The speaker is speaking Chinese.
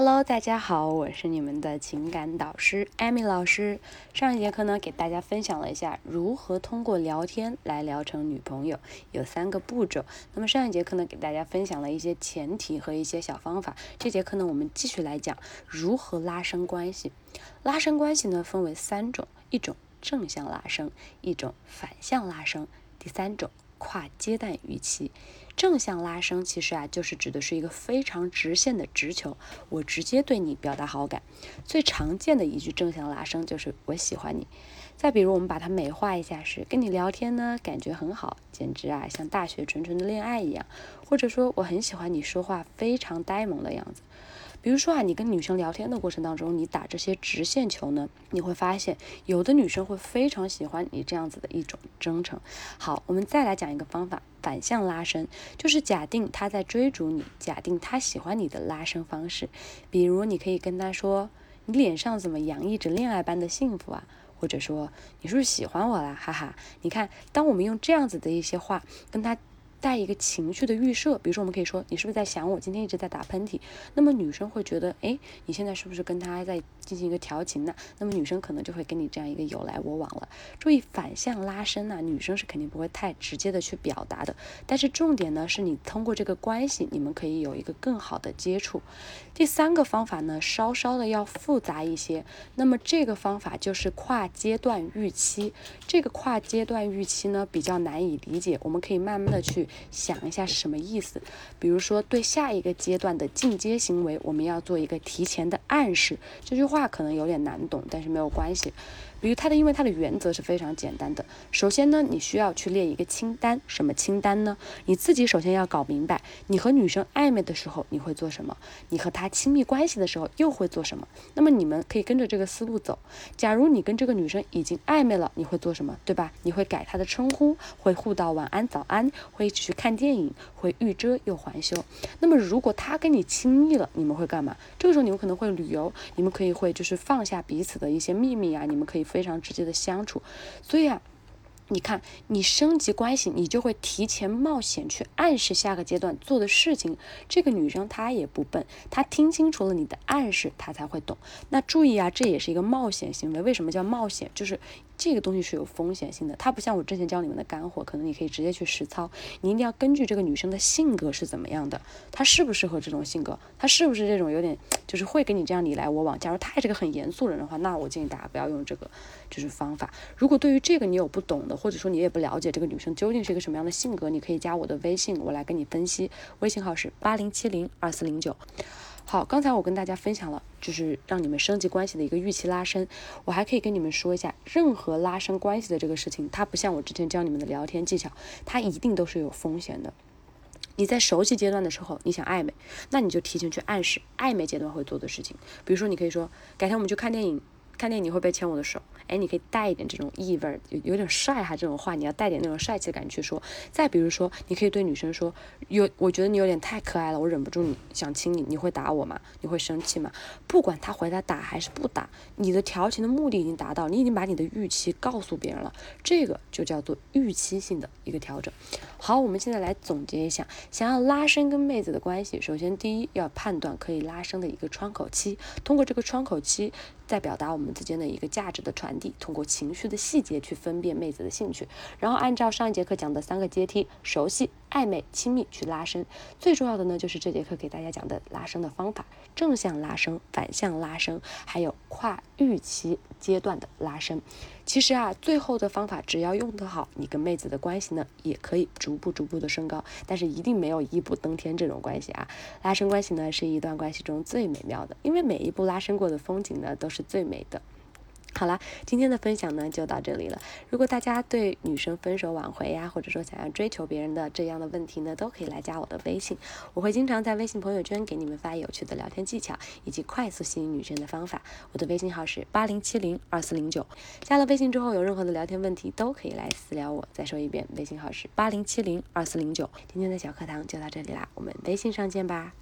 Hello，大家好，我是你们的情感导师艾米老师。上一节课呢，给大家分享了一下如何通过聊天来聊成女朋友，有三个步骤。那么上一节课呢，给大家分享了一些前提和一些小方法。这节课呢，我们继续来讲如何拉伸关系。拉伸关系呢，分为三种：一种正向拉伸，一种反向拉伸，第三种跨阶段预期。正向拉升其实啊，就是指的是一个非常直线的直球，我直接对你表达好感。最常见的一句正向拉升就是我喜欢你。再比如我们把它美化一下，是跟你聊天呢，感觉很好，简直啊像大学纯纯的恋爱一样。或者说我很喜欢你说话非常呆萌的样子。比如说啊，你跟女生聊天的过程当中，你打这些直线球呢，你会发现有的女生会非常喜欢你这样子的一种真诚。好，我们再来讲一个方法。反向拉伸就是假定他在追逐你，假定他喜欢你的拉伸方式。比如，你可以跟他说：“你脸上怎么洋溢着恋爱般的幸福啊？”或者说：“你是不是喜欢我啦？”哈哈，你看，当我们用这样子的一些话跟他。带一个情绪的预设，比如说我们可以说你是不是在想我？今天一直在打喷嚏。那么女生会觉得，哎，你现在是不是跟他在进行一个调情呢？那么女生可能就会跟你这样一个有来我往了。注意反向拉伸呢，女生是肯定不会太直接的去表达的。但是重点呢，是你通过这个关系，你们可以有一个更好的接触。第三个方法呢，稍稍的要复杂一些。那么这个方法就是跨阶段预期。这个跨阶段预期呢，比较难以理解，我们可以慢慢的去。想一下是什么意思？比如说，对下一个阶段的进阶行为，我们要做一个提前的暗示。这句话可能有点难懂，但是没有关系。比如它的，因为它的原则是非常简单的。首先呢，你需要去列一个清单。什么清单呢？你自己首先要搞明白，你和女生暧昧的时候你会做什么？你和她亲密关系的时候又会做什么？那么你们可以跟着这个思路走。假如你跟这个女生已经暧昧了，你会做什么？对吧？你会改她的称呼，会互道晚安、早安，会去看电影，会欲遮又还休。那么如果他跟你亲密了，你们会干嘛？这个时候你们可能会旅游，你们可以会就是放下彼此的一些秘密啊，你们可以。非常直接的相处，所以啊，你看，你升级关系，你就会提前冒险去暗示下个阶段做的事情。这个女生她也不笨，她听清楚了你的暗示，她才会懂。那注意啊，这也是一个冒险行为。为什么叫冒险？就是。这个东西是有风险性的，它不像我之前教你们的干货，可能你可以直接去实操。你一定要根据这个女生的性格是怎么样的，她适不适合这种性格，她是不是这种有点就是会跟你这样你来我往。假如她也是个很严肃人的话，那我建议大家不要用这个就是方法。如果对于这个你有不懂的，或者说你也不了解这个女生究竟是一个什么样的性格，你可以加我的微信，我来跟你分析。微信号是八零七零二四零九。好，刚才我跟大家分享了，就是让你们升级关系的一个预期拉伸。我还可以跟你们说一下，任何拉伸关系的这个事情，它不像我之前教你们的聊天技巧，它一定都是有风险的。你在熟悉阶段的时候，你想暧昧，那你就提前去暗示暧昧阶段会做的事情。比如说，你可以说，改天我们去看电影。看电影你会不会牵我的手？哎，你可以带一点这种意味儿，有有点帅哈，这种话你要带点那种帅气的感觉去说。再比如说，你可以对女生说，有我觉得你有点太可爱了，我忍不住你想亲你，你会打我吗？你会生气吗？不管他回答打还是不打，你的调情的目的已经达到，你已经把你的预期告诉别人了，这个就叫做预期性的一个调整。好，我们现在来总结一下，想要拉伸跟妹子的关系，首先第一要判断可以拉伸的一个窗口期，通过这个窗口期。在表达我们之间的一个价值的传递，通过情绪的细节去分辨妹子的兴趣，然后按照上一节课讲的三个阶梯，熟悉、暧昧、亲密去拉伸。最重要的呢，就是这节课给大家讲的拉伸的方法：正向拉伸、反向拉伸，还有跨预期阶段的拉伸。其实啊，最后的方法只要用得好，你跟妹子的关系呢，也可以逐步逐步的升高。但是一定没有一步登天这种关系啊！拉伸关系呢，是一段关系中最美妙的，因为每一步拉伸过的风景呢，都是最美的。好了，今天的分享呢就到这里了。如果大家对女生分手挽回呀，或者说想要追求别人的这样的问题呢，都可以来加我的微信，我会经常在微信朋友圈给你们发有趣的聊天技巧以及快速吸引女生的方法。我的微信号是八零七零二四零九。加了微信之后，有任何的聊天问题都可以来私聊我。再说一遍，微信号是八零七零二四零九。今天的小课堂就到这里啦，我们微信上见吧。